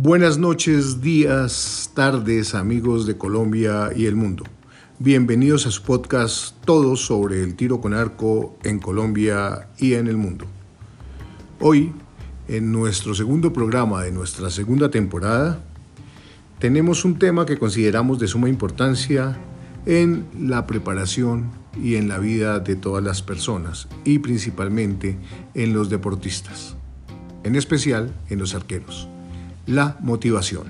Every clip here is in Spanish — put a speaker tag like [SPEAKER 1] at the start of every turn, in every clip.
[SPEAKER 1] Buenas noches, días, tardes, amigos de Colombia y el mundo. Bienvenidos a su podcast Todo sobre el tiro con arco en Colombia y en el mundo. Hoy, en nuestro segundo programa de nuestra segunda temporada, tenemos un tema que consideramos de suma importancia en la preparación y en la vida de todas las personas y principalmente en los deportistas, en especial en los arqueros, la motivación.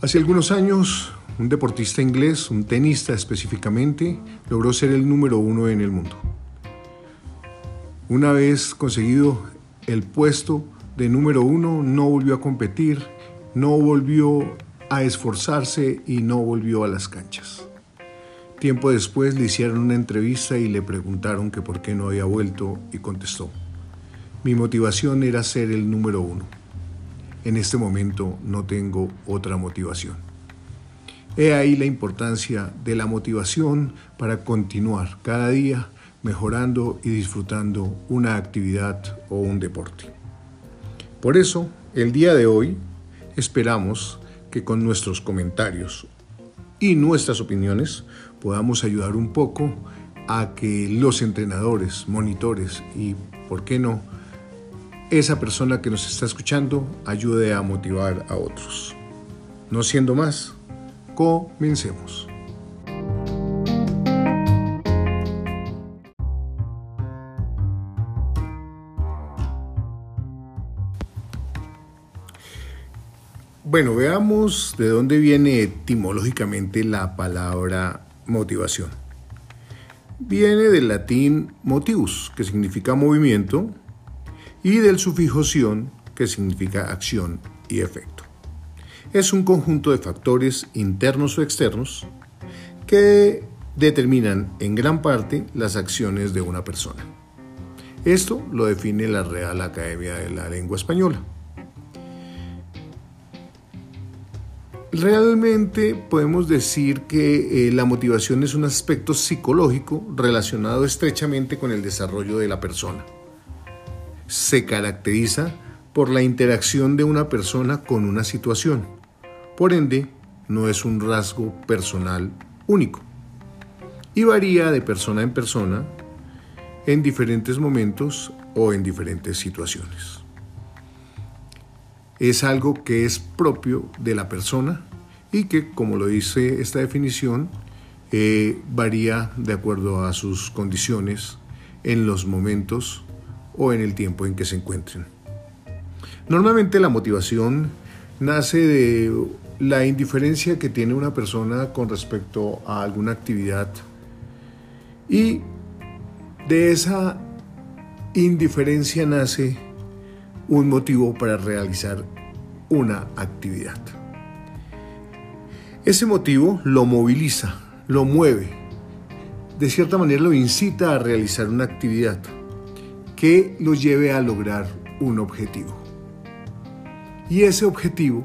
[SPEAKER 1] Hace algunos años, un deportista inglés, un tenista específicamente, logró ser el número uno en el mundo. Una vez conseguido el puesto de número uno, no volvió a competir no volvió a esforzarse y no volvió a las canchas. Tiempo después le hicieron una entrevista y le preguntaron que por qué no había vuelto y contestó, mi motivación era ser el número uno. En este momento no tengo otra motivación. He ahí la importancia de la motivación para continuar cada día mejorando y disfrutando una actividad o un deporte. Por eso, el día de hoy Esperamos que con nuestros comentarios y nuestras opiniones podamos ayudar un poco a que los entrenadores, monitores y, ¿por qué no?, esa persona que nos está escuchando ayude a motivar a otros. No siendo más, comencemos. Bueno, veamos de dónde viene etimológicamente la palabra motivación. Viene del latín motivus, que significa movimiento, y del sufijo sion, que significa acción y efecto. Es un conjunto de factores internos o externos que determinan en gran parte las acciones de una persona. Esto lo define la Real Academia de la Lengua Española. Realmente podemos decir que eh, la motivación es un aspecto psicológico relacionado estrechamente con el desarrollo de la persona. Se caracteriza por la interacción de una persona con una situación. Por ende, no es un rasgo personal único. Y varía de persona en persona en diferentes momentos o en diferentes situaciones es algo que es propio de la persona y que, como lo dice esta definición, eh, varía de acuerdo a sus condiciones en los momentos o en el tiempo en que se encuentren. Normalmente la motivación nace de la indiferencia que tiene una persona con respecto a alguna actividad y de esa indiferencia nace un motivo para realizar una actividad. Ese motivo lo moviliza, lo mueve, de cierta manera lo incita a realizar una actividad que lo lleve a lograr un objetivo. Y ese objetivo,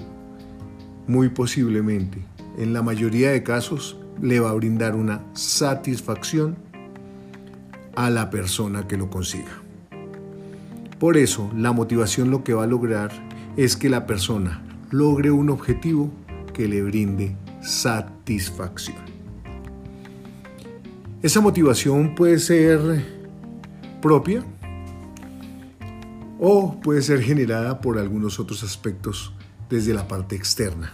[SPEAKER 1] muy posiblemente, en la mayoría de casos, le va a brindar una satisfacción a la persona que lo consiga. Por eso, la motivación lo que va a lograr es que la persona logre un objetivo que le brinde satisfacción. Esa motivación puede ser propia o puede ser generada por algunos otros aspectos desde la parte externa,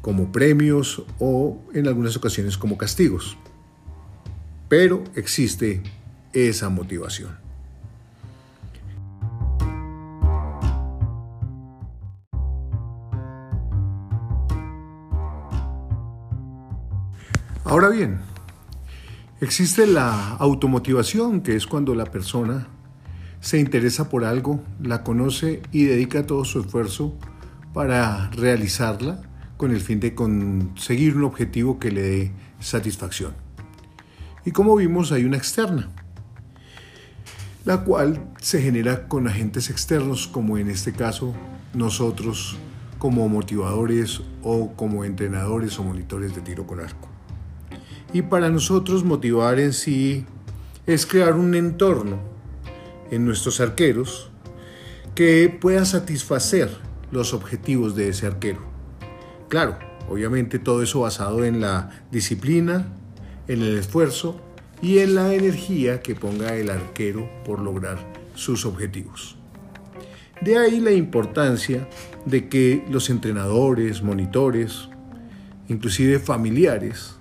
[SPEAKER 1] como premios o en algunas ocasiones como castigos. Pero existe esa motivación. Ahora bien, existe la automotivación, que es cuando la persona se interesa por algo, la conoce y dedica todo su esfuerzo para realizarla con el fin de conseguir un objetivo que le dé satisfacción. Y como vimos, hay una externa, la cual se genera con agentes externos, como en este caso nosotros como motivadores o como entrenadores o monitores de tiro con arco. Y para nosotros motivar en sí es crear un entorno en nuestros arqueros que pueda satisfacer los objetivos de ese arquero. Claro, obviamente todo eso basado en la disciplina, en el esfuerzo y en la energía que ponga el arquero por lograr sus objetivos. De ahí la importancia de que los entrenadores, monitores, inclusive familiares,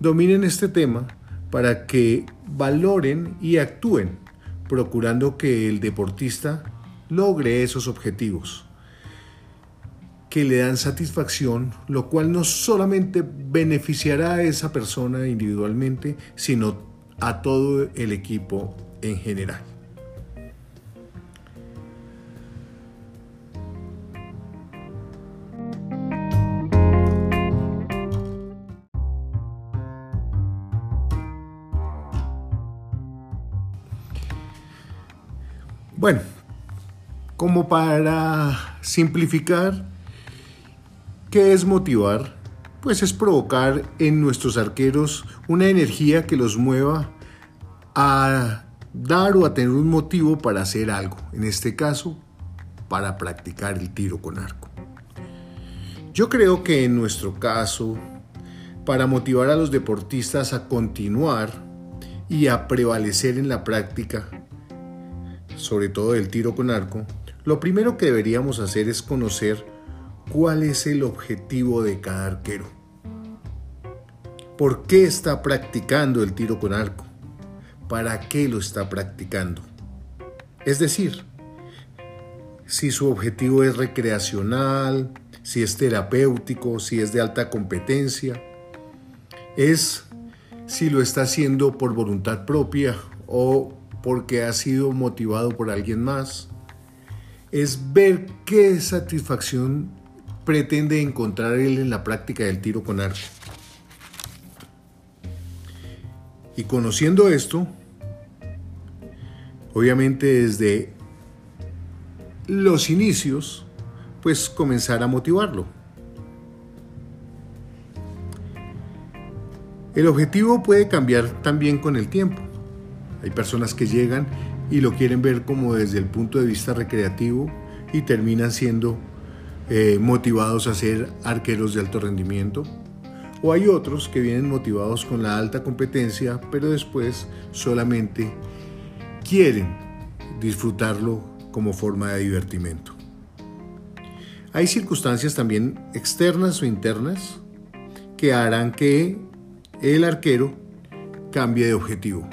[SPEAKER 1] dominen este tema para que valoren y actúen, procurando que el deportista logre esos objetivos que le dan satisfacción, lo cual no solamente beneficiará a esa persona individualmente, sino a todo el equipo en general. Como para simplificar, ¿qué es motivar? Pues es provocar en nuestros arqueros una energía que los mueva a dar o a tener un motivo para hacer algo, en este caso, para practicar el tiro con arco. Yo creo que en nuestro caso, para motivar a los deportistas a continuar y a prevalecer en la práctica, sobre todo del tiro con arco, lo primero que deberíamos hacer es conocer cuál es el objetivo de cada arquero. ¿Por qué está practicando el tiro con arco? ¿Para qué lo está practicando? Es decir, si su objetivo es recreacional, si es terapéutico, si es de alta competencia, es si lo está haciendo por voluntad propia o porque ha sido motivado por alguien más, es ver qué satisfacción pretende encontrar él en la práctica del tiro con arco. Y conociendo esto, obviamente desde los inicios, pues comenzar a motivarlo. El objetivo puede cambiar también con el tiempo. Hay personas que llegan y lo quieren ver como desde el punto de vista recreativo y terminan siendo eh, motivados a ser arqueros de alto rendimiento. O hay otros que vienen motivados con la alta competencia, pero después solamente quieren disfrutarlo como forma de divertimento. Hay circunstancias también externas o internas que harán que el arquero cambie de objetivo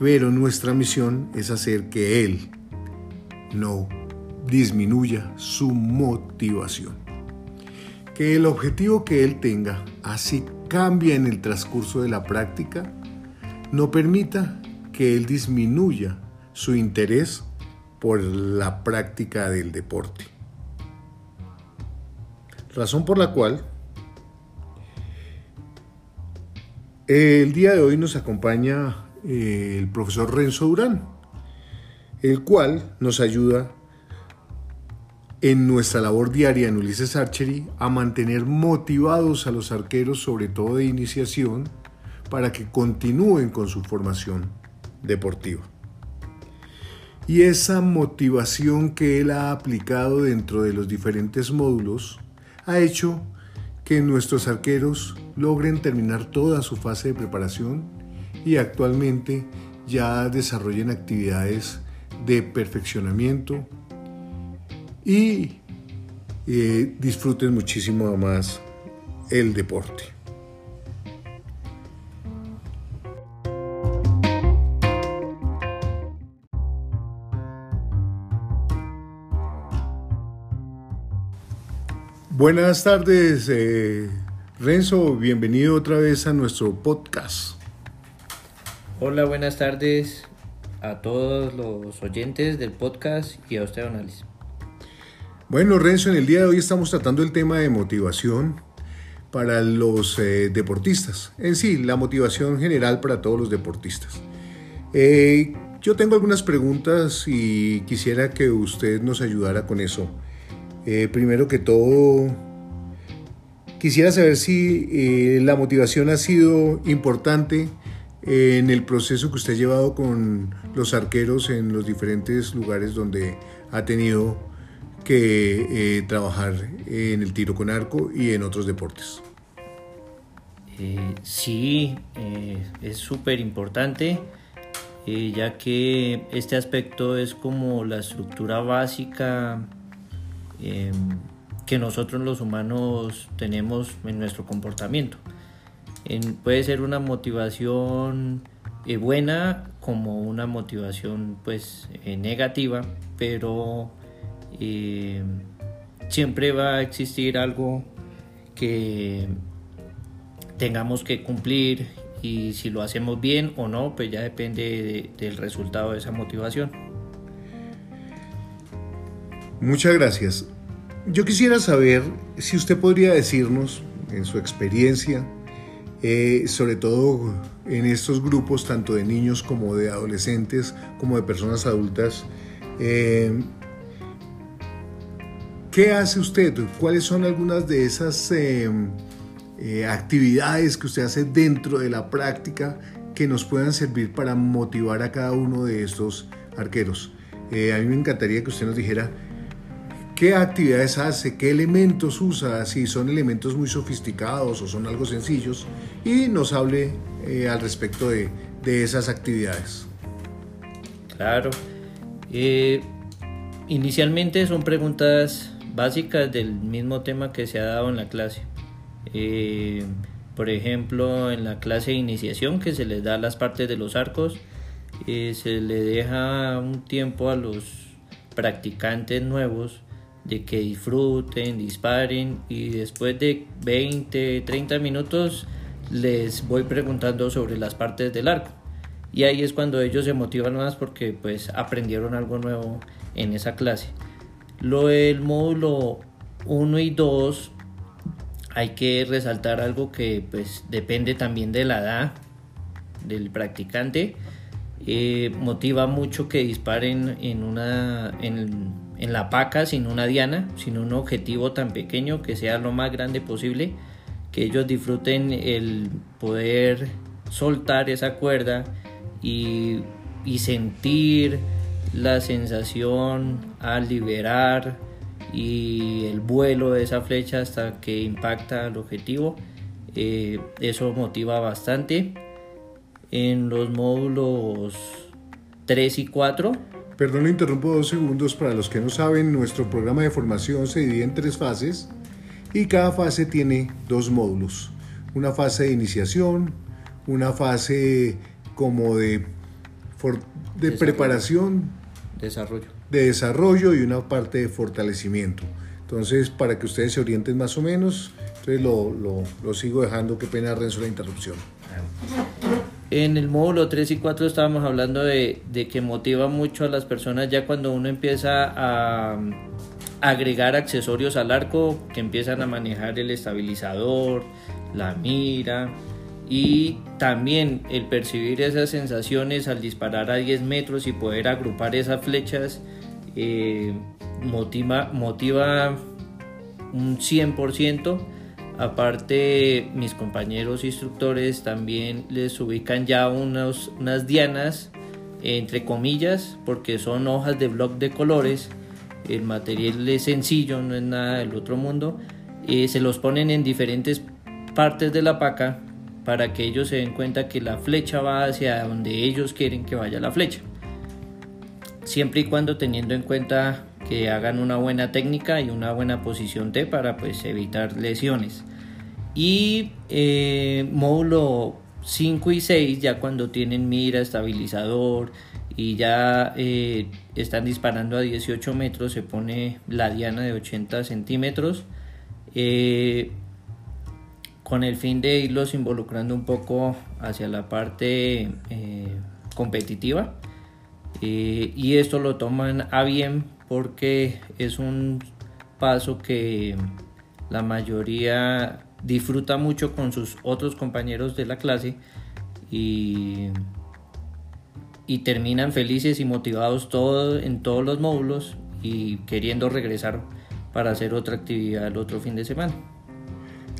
[SPEAKER 1] pero nuestra misión es hacer que Él no disminuya su motivación. Que el objetivo que Él tenga, así cambia en el transcurso de la práctica, no permita que Él disminuya su interés por la práctica del deporte. Razón por la cual el día de hoy nos acompaña el profesor Renzo Durán, el cual nos ayuda en nuestra labor diaria en Ulises Archery a mantener motivados a los arqueros, sobre todo de iniciación, para que continúen con su formación deportiva. Y esa motivación que él ha aplicado dentro de los diferentes módulos ha hecho que nuestros arqueros logren terminar toda su fase de preparación y actualmente ya desarrollan actividades de perfeccionamiento y eh, disfruten muchísimo más el deporte. Buenas tardes, eh, Renzo, bienvenido otra vez a nuestro podcast.
[SPEAKER 2] Hola, buenas tardes a todos los oyentes del podcast y a usted, Análisis.
[SPEAKER 1] Bueno, Renzo, en el día de hoy estamos tratando el tema de motivación para los eh, deportistas. En sí, la motivación general para todos los deportistas. Eh, yo tengo algunas preguntas y quisiera que usted nos ayudara con eso. Eh, primero que todo, quisiera saber si la motivación ha sido importante en el proceso que usted ha llevado con los arqueros en los diferentes lugares donde ha tenido que eh, trabajar en el tiro con arco y en otros deportes.
[SPEAKER 2] Eh, sí, eh, es súper importante, ya que este aspecto es como la estructura básica que nosotros los humanos tenemos en nuestro comportamiento. Puede ser una motivación buena como una motivación pues negativa, pero eh, siempre va a existir algo que tengamos que cumplir y si lo hacemos bien o no, pues ya depende del resultado de esa motivación.
[SPEAKER 1] Muchas gracias. Yo quisiera saber si usted podría decirnos, en su experiencia, eh, sobre todo en estos grupos, tanto de niños como de adolescentes, como de personas adultas, eh, ¿Qué hace usted? ¿Cuáles son algunas de esas em, eh, actividades que usted hace dentro de la práctica que nos puedan servir para motivar a cada uno de estos arqueros? A mí me encantaría que usted nos dijera qué actividades hace, qué elementos usa, si son elementos muy sofisticados o son algo sencillos, y nos hable eh, al respecto de, de, esas actividades.
[SPEAKER 2] Claro. inicialmente son preguntas básicas del mismo tema que se ha dado en la clase. Eh, por ejemplo, en la clase de iniciación que se les da las partes de los arcos, eh, se le deja un tiempo a los practicantes nuevos de que disfruten, disparen y después de 20, 30 minutos les voy preguntando sobre las partes del arco. Y ahí es cuando ellos se motivan más porque pues aprendieron algo nuevo en esa clase. Lo del módulo 1 y 2 hay que resaltar algo que pues depende también de la edad del practicante. Eh, motiva mucho que disparen en una en, en, la paca sin una diana, sin un objetivo tan pequeño que sea lo más grande posible, que ellos disfruten el poder soltar esa cuerda y, y sentir la sensación al liberar y el vuelo de esa flecha hasta que impacta el objetivo. Eh, eso motiva bastante. En los módulos 3 y 4.
[SPEAKER 1] Perdón, interrumpo dos segundos. Para los que no saben, nuestro programa de formación se divide en tres fases y cada fase tiene dos módulos. Una fase de iniciación, una fase como de, de preparación
[SPEAKER 2] Desarrollo.
[SPEAKER 1] De desarrollo y una parte de fortalecimiento. Entonces, para que ustedes se orienten más o menos, entonces lo, lo, lo sigo dejando, qué pena Renzo la interrupción.
[SPEAKER 2] En el módulo 3 y 4 estábamos hablando de, que motiva mucho a las personas ya cuando uno empieza a agregar accesorios al arco, que empiezan a manejar el estabilizador, la mira, y también el percibir esas sensaciones al disparar a 10 metros y poder agrupar esas flechas eh, motiva, motiva un 100%. Aparte, mis compañeros instructores también les ubican ya unas dianas, entre comillas, porque son hojas de bloc de colores. El material es sencillo, no es nada del otro mundo. Eh, se los ponen en diferentes partes de la paca para que ellos se den cuenta que la flecha va hacia donde ellos quieren que vaya la flecha. Siempre y cuando teniendo en cuenta que hagan una buena técnica y una buena posición T para pues evitar lesiones. Y eh, módulo 5 y 6 ya cuando tienen mira, estabilizador y ya eh, están disparando a 18 metros se pone la diana de 80 centímetros. Eh, con el fin de irlos involucrando un poco hacia la parte competitiva. Y esto lo toman a bien porque es un paso que la mayoría disfruta mucho con sus otros compañeros de la clase y, y terminan felices y motivados en todos los módulos y queriendo regresar para hacer otra actividad el otro fin de semana.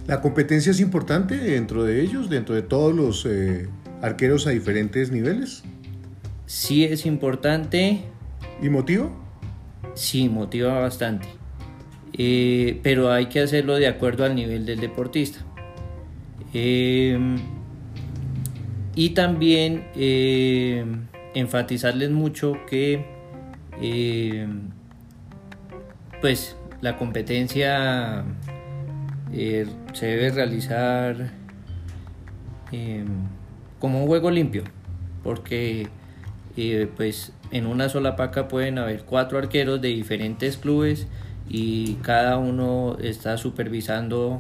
[SPEAKER 1] La competencia es importante dentro de ellos, dentro de todos los eh, arqueros a diferentes niveles?
[SPEAKER 2] Sí es importante.
[SPEAKER 1] ¿Y motiva?
[SPEAKER 2] Sí, motiva bastante. Eh, pero hay que hacerlo de acuerdo al nivel del deportista. Em, y también em, enfatizarles mucho que em, pues la competencia eh, se debe realizar como un juego limpio porque eh, pues en una sola paca pueden haber cuatro arqueros de diferentes clubes y cada uno está supervisando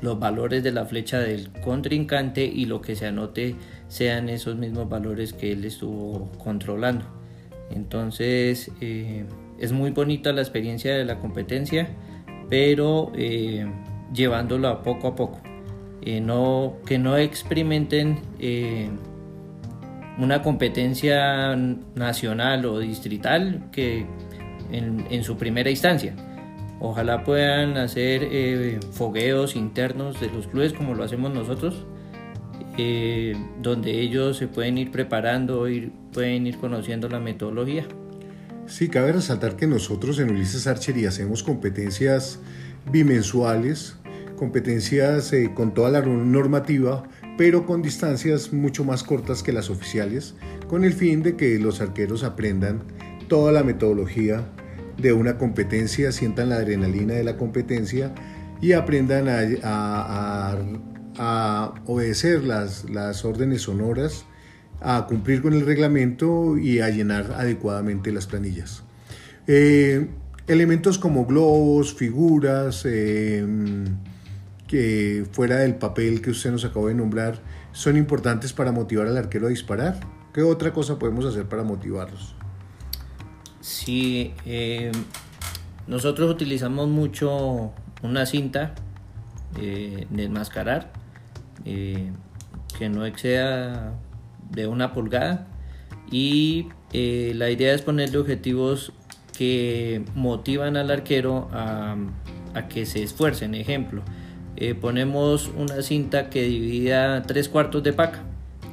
[SPEAKER 2] los valores de la flecha del contrincante y lo que se anote sean esos mismos valores que él estuvo controlando. Entonces eh, es muy bonita la experiencia de la competencia, pero eh, llevándola poco a poco. Eh, no, que no experimenten una competencia nacional o distrital que en su primera instancia Ojalá puedan hacer eh, fogueos internos de los clubes como lo hacemos nosotros, eh, donde ellos se pueden ir preparando, ir, pueden ir conociendo la metodología.
[SPEAKER 1] Sí, cabe resaltar que nosotros en Ulises Archery hacemos competencias bimensuales, competencias eh, con toda la normativa, pero con distancias mucho más cortas que las oficiales, con el fin de que los arqueros aprendan toda la metodología de una competencia, sientan la adrenalina de la competencia y aprendan a, obedecer las, órdenes sonoras, a cumplir con el reglamento y a llenar adecuadamente las planillas. Eh, elementos como globos, figuras, eh, que fuera del papel que usted nos acabó de nombrar, son importantes para motivar al arquero a disparar. ¿Qué otra cosa podemos hacer para motivarlos?
[SPEAKER 2] Sí, eh, nosotros utilizamos mucho una cinta eh, de enmascarar eh, que no exceda de una pulgada y la idea es ponerle objetivos que motivan al arquero a, a que se esfuercen. Ejemplo, ponemos una cinta que divida tres cuartos de paca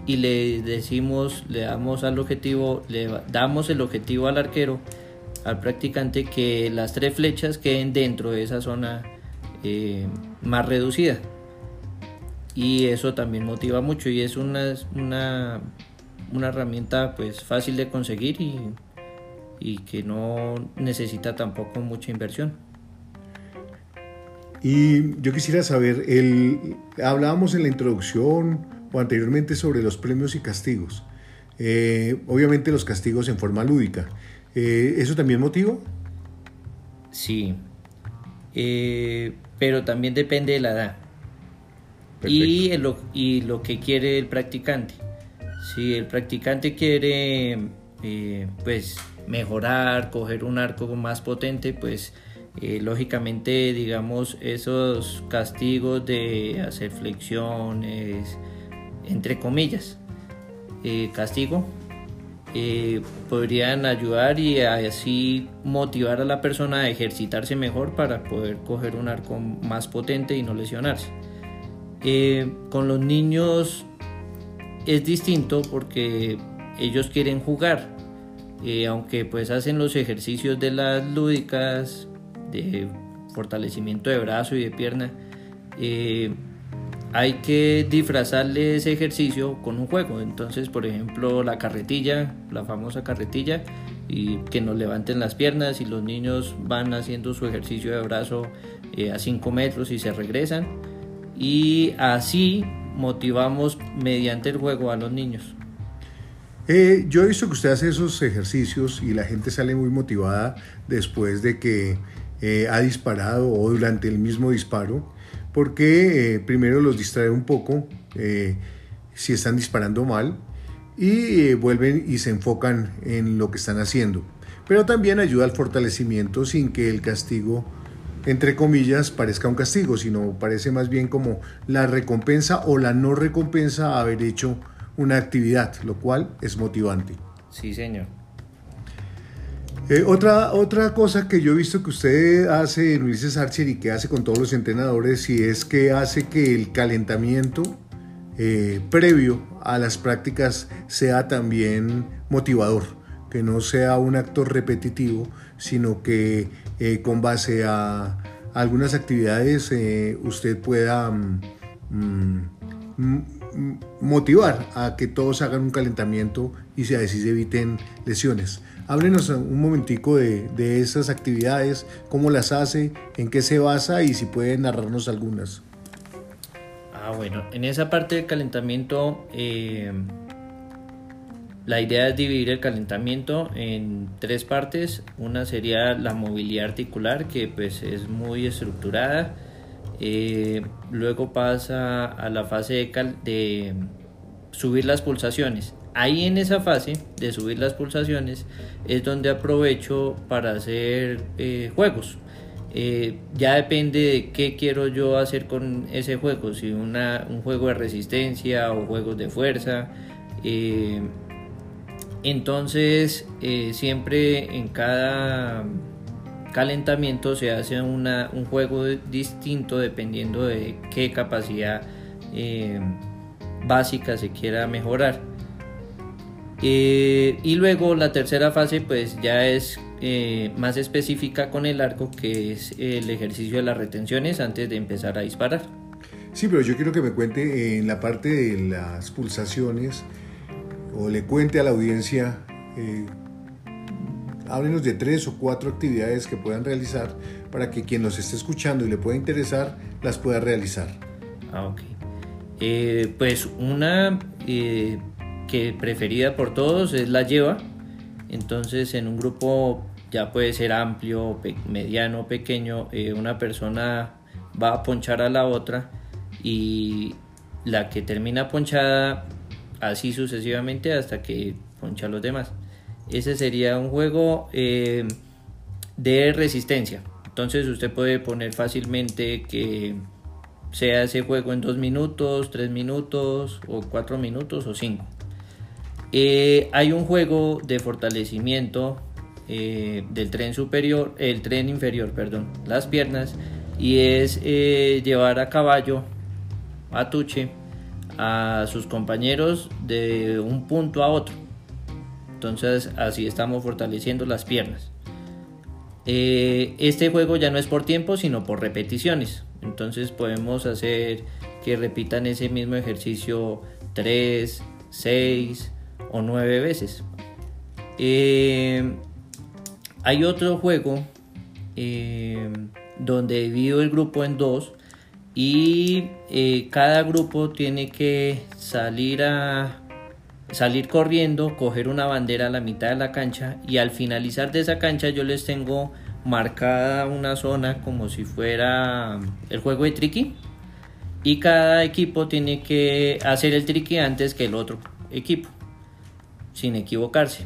[SPEAKER 2] y le decimos, le damos al objetivo, le damos el objetivo al arquero, al practicante que las tres flechas queden dentro de esa zona eh, más reducida. Y eso también motiva mucho y es una, una, una herramienta pues fácil de conseguir y, y que no necesita tampoco mucha inversión.
[SPEAKER 1] Y yo quisiera saber, el, hablábamos en la introducción o anteriormente sobre los premios y castigos. Eh, obviamente los castigos en forma lúdica. Eh, ¿Eso también motiva?
[SPEAKER 2] Sí, eh, pero también depende de la edad y, y lo que quiere el practicante. Si el practicante quiere pues mejorar, coger un arco más potente, pues lógicamente digamos esos castigos de hacer flexiones, entre comillas, eh, castigo, eh, podrían ayudar y así motivar a la persona a ejercitarse mejor para poder coger un arco más potente y no lesionarse. Eh, con los niños es distinto porque ellos quieren jugar, aunque pues hacen los ejercicios de las lúdicas, de fortalecimiento de brazo y de pierna, hay que disfrazarle ese ejercicio con un juego. Entonces, por ejemplo, la carretilla, la famosa carretilla, y que nos levanten las piernas y los niños van haciendo su ejercicio de brazo eh, a 5 metros y se regresan. Y así motivamos mediante el juego a los niños.
[SPEAKER 1] Eh, yo he visto que usted hace esos ejercicios y la gente sale muy motivada después de que eh, ha disparado o durante el mismo disparo porque eh, primero los distrae un poco eh, si están disparando mal y eh, vuelven y se enfocan en lo que están haciendo. Pero también ayuda al fortalecimiento sin que el castigo, entre comillas, parezca un castigo, sino parece más bien como la recompensa o la no recompensa a haber hecho una actividad, lo cual es motivante.
[SPEAKER 2] Sí, señor.
[SPEAKER 1] Eh, otra, otra cosa que yo he visto que usted hace Ulises Archer y que hace con todos los entrenadores y es que hace que el calentamiento eh, previo a las prácticas sea también motivador, que no sea un acto repetitivo, sino que eh, con base a algunas actividades usted pueda mm, mm, motivar a que todos hagan un calentamiento y así se eviten lesiones. Háblenos un momentico de, de, esas actividades, cómo las hace, en qué se basa y si puede narrarnos algunas.
[SPEAKER 2] Ah, bueno, en esa parte del calentamiento, eh, la idea es dividir el calentamiento en tres partes. Una sería la movilidad articular, que pues es muy estructurada. Eh, luego pasa a la fase de, de subir las pulsaciones. Ahí en esa fase de subir las pulsaciones es donde aprovecho para hacer eh, juegos. Eh, ya depende de qué quiero yo hacer con ese juego, si un juego de resistencia o juegos de fuerza. Eh, entonces, siempre en cada calentamiento se hace un juego distinto dependiendo de qué capacidad básica se quiera mejorar. Y luego la tercera fase pues ya es eh, más específica con el arco, que es el ejercicio de las retenciones antes de empezar a disparar.
[SPEAKER 1] Sí, pero yo quiero que me cuente en la parte de las pulsaciones o le cuente a la audiencia, eh, háblenos de tres o cuatro actividades que puedan realizar para que quien nos esté escuchando y le pueda interesar las pueda realizar.
[SPEAKER 2] Ah, ok. Eh, pues una eh, que preferida por todos es la lleva. Entonces en un grupo ya puede ser amplio, mediano, pequeño, eh, una persona va a ponchar a la otra y la que termina ponchada así sucesivamente hasta que poncha a los demás. Ese sería un juego eh, de resistencia. Entonces usted puede poner fácilmente que sea ese juego en dos minutos, tres minutos o cuatro minutos o cinco. Eh, hay un juego de fortalecimiento eh, del tren superior, el tren inferior, perdón, las piernas, y es eh, llevar a caballo, a tuche, a sus compañeros de un punto a otro. Entonces así estamos fortaleciendo las piernas. Este juego ya no es por tiempo, sino por repeticiones. Entonces podemos hacer que repitan ese mismo ejercicio 3, 6 o 9 veces. Hay otro juego eh, donde divido el grupo en dos y eh, cada grupo tiene que salir a salir corriendo, coger una bandera a la mitad de la cancha y al finalizar de esa cancha yo les tengo marcada una zona como si fuera el juego de tricky y cada equipo tiene que hacer el tricky antes que el otro equipo sin equivocarse.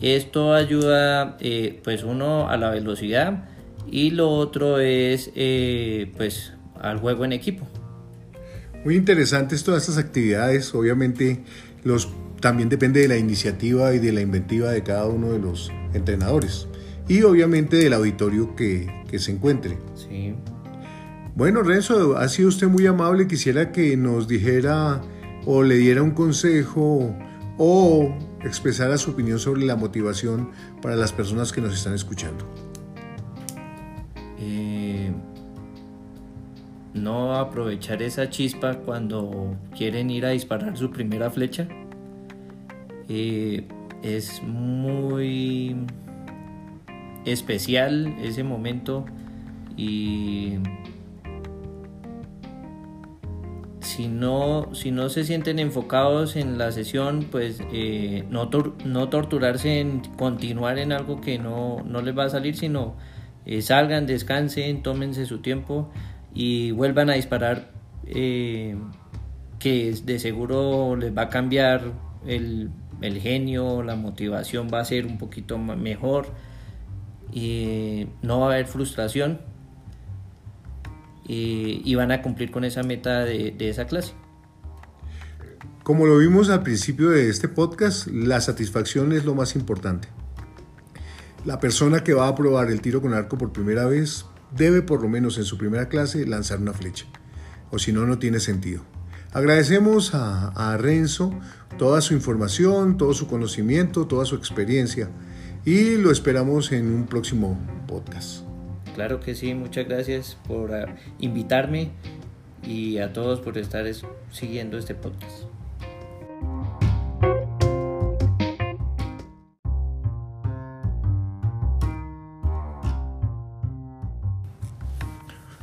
[SPEAKER 2] Esto ayuda, eh, pues uno a la velocidad y lo otro es, eh, pues, al juego en equipo.
[SPEAKER 1] Muy interesantes todas estas actividades. Obviamente, los también depende de la iniciativa y de la inventiva de cada uno de los entrenadores y obviamente del auditorio que, que se encuentre.
[SPEAKER 2] Sí.
[SPEAKER 1] Bueno, Renzo, ha sido usted muy amable. Quisiera que nos dijera o le diera un consejo o expresara su opinión sobre la motivación para las personas que nos están escuchando.
[SPEAKER 2] Eh, no aprovechar esa chispa cuando quieren ir a disparar su primera flecha. Eh, es muy especial ese momento y si no, si no se sienten enfocados en la sesión, pues eh, no, no torturarse en continuar en algo que no, les va a salir, sino eh, salgan, descansen, tómense su tiempo y vuelvan a disparar, eh, que de seguro les va a cambiar el, el, genio, la motivación va a ser un poquito mejor y no va a haber frustración y, van a cumplir con esa meta de, esa clase.
[SPEAKER 1] Como lo vimos al principio de este podcast, la satisfacción es lo más importante. La persona que va a probar el tiro con arco por primera vez debe por lo menos en su primera clase lanzar una flecha, o si no, no tiene sentido. Agradecemos a, a Renzo toda su información, todo su conocimiento, toda su experiencia y lo esperamos en un próximo podcast.
[SPEAKER 2] Claro que sí, muchas gracias por ah, invitarme y a todos por estar siguiendo este podcast.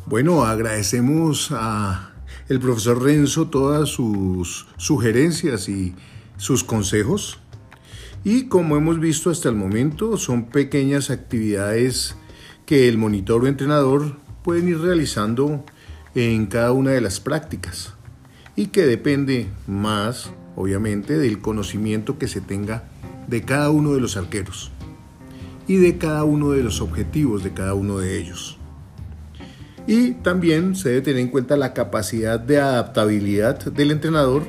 [SPEAKER 1] Bueno, agradecemos a el profesor Renzo todas sus sugerencias y sus consejos. Y como hemos visto hasta el momento, son pequeñas actividades que el monitor o entrenador pueden ir realizando en cada una de las prácticas y que depende más, obviamente, del conocimiento que se tenga de cada uno de los arqueros y de cada uno de los objetivos de cada uno de ellos. Y también se debe tener en cuenta la capacidad de adaptabilidad del entrenador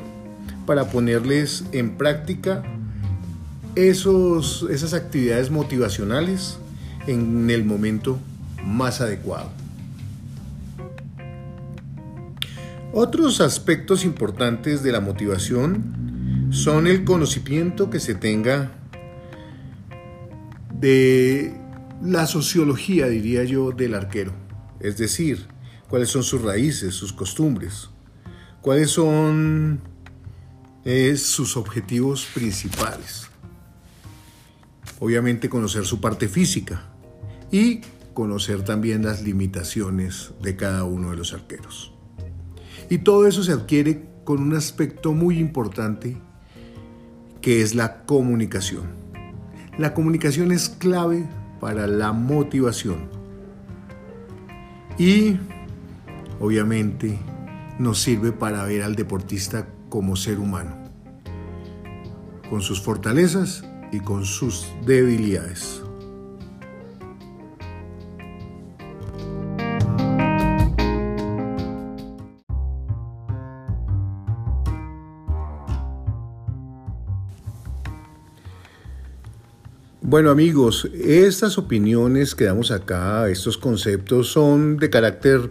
[SPEAKER 1] para ponerles en práctica esos, esas actividades motivacionales en el momento más adecuado. Otros aspectos importantes de la motivación son el conocimiento que se tenga de la sociología, diría yo, del arquero es decir, cuáles son sus raíces, sus costumbres, cuáles son eh, sus objetivos principales. Obviamente conocer su parte física y conocer también las limitaciones de cada uno de los arqueros. Y todo eso se adquiere con un aspecto muy importante que es la comunicación. La comunicación es clave para la motivación y obviamente nos sirve para ver al deportista como ser humano, con sus fortalezas y con sus debilidades. Bueno amigos, estas opiniones que damos acá, estos conceptos son de carácter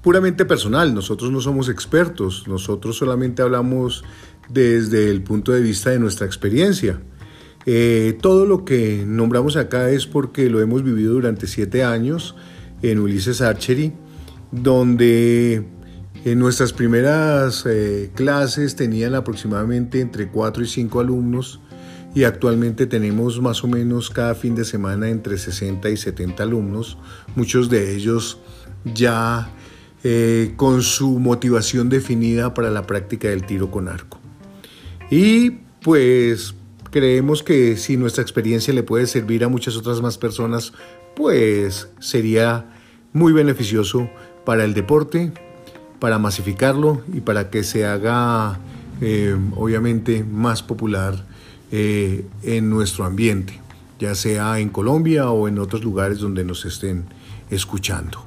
[SPEAKER 1] puramente personal. Nosotros no somos expertos, nosotros solamente hablamos desde el punto de vista de nuestra experiencia. Eh, todo lo que nombramos acá es porque lo hemos vivido durante siete años en Ulises Archery, donde en nuestras primeras eh, clases tenían aproximadamente entre cuatro y cinco alumnos y actualmente tenemos más o menos cada fin de semana entre 60 y 70 alumnos, muchos de ellos ya eh, con su motivación definida para la práctica del tiro con arco. Y pues creemos que si nuestra experiencia le puede servir a muchas otras más personas, pues sería muy beneficioso para el deporte, para masificarlo y para que se haga eh, obviamente más popular eh, en nuestro ambiente, ya sea en Colombia o en otros lugares donde nos estén escuchando.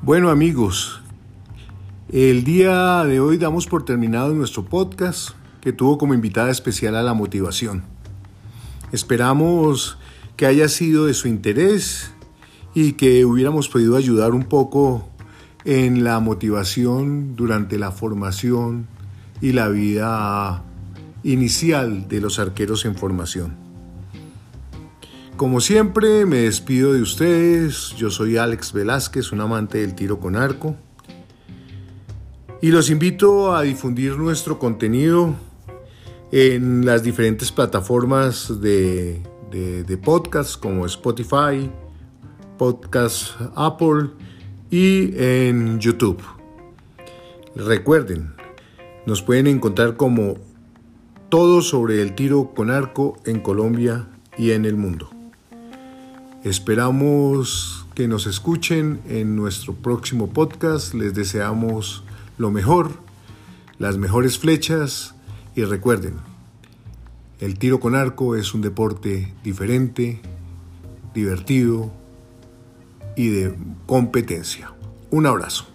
[SPEAKER 1] Bueno amigos, el día de hoy damos por terminado nuestro podcast que tuvo como invitada especial a la motivación. Esperamos que haya sido de su interés y que hubiéramos podido ayudar un poco en la motivación durante la formación y la vida inicial de los arqueros en formación. Como siempre, me despido de ustedes. Yo soy Alex Velázquez, un amante del tiro con arco. Y los invito a difundir nuestro contenido en las diferentes plataformas de, de, podcast como Spotify, Podcast Apple y en YouTube. Recuerden, nos pueden encontrar como todo sobre el tiro con arco en Colombia y en el mundo. Esperamos que nos escuchen en nuestro próximo podcast. Les deseamos lo mejor, las mejores flechas y recuerden, el tiro con arco es un deporte diferente, divertido, y de competencia. Un abrazo.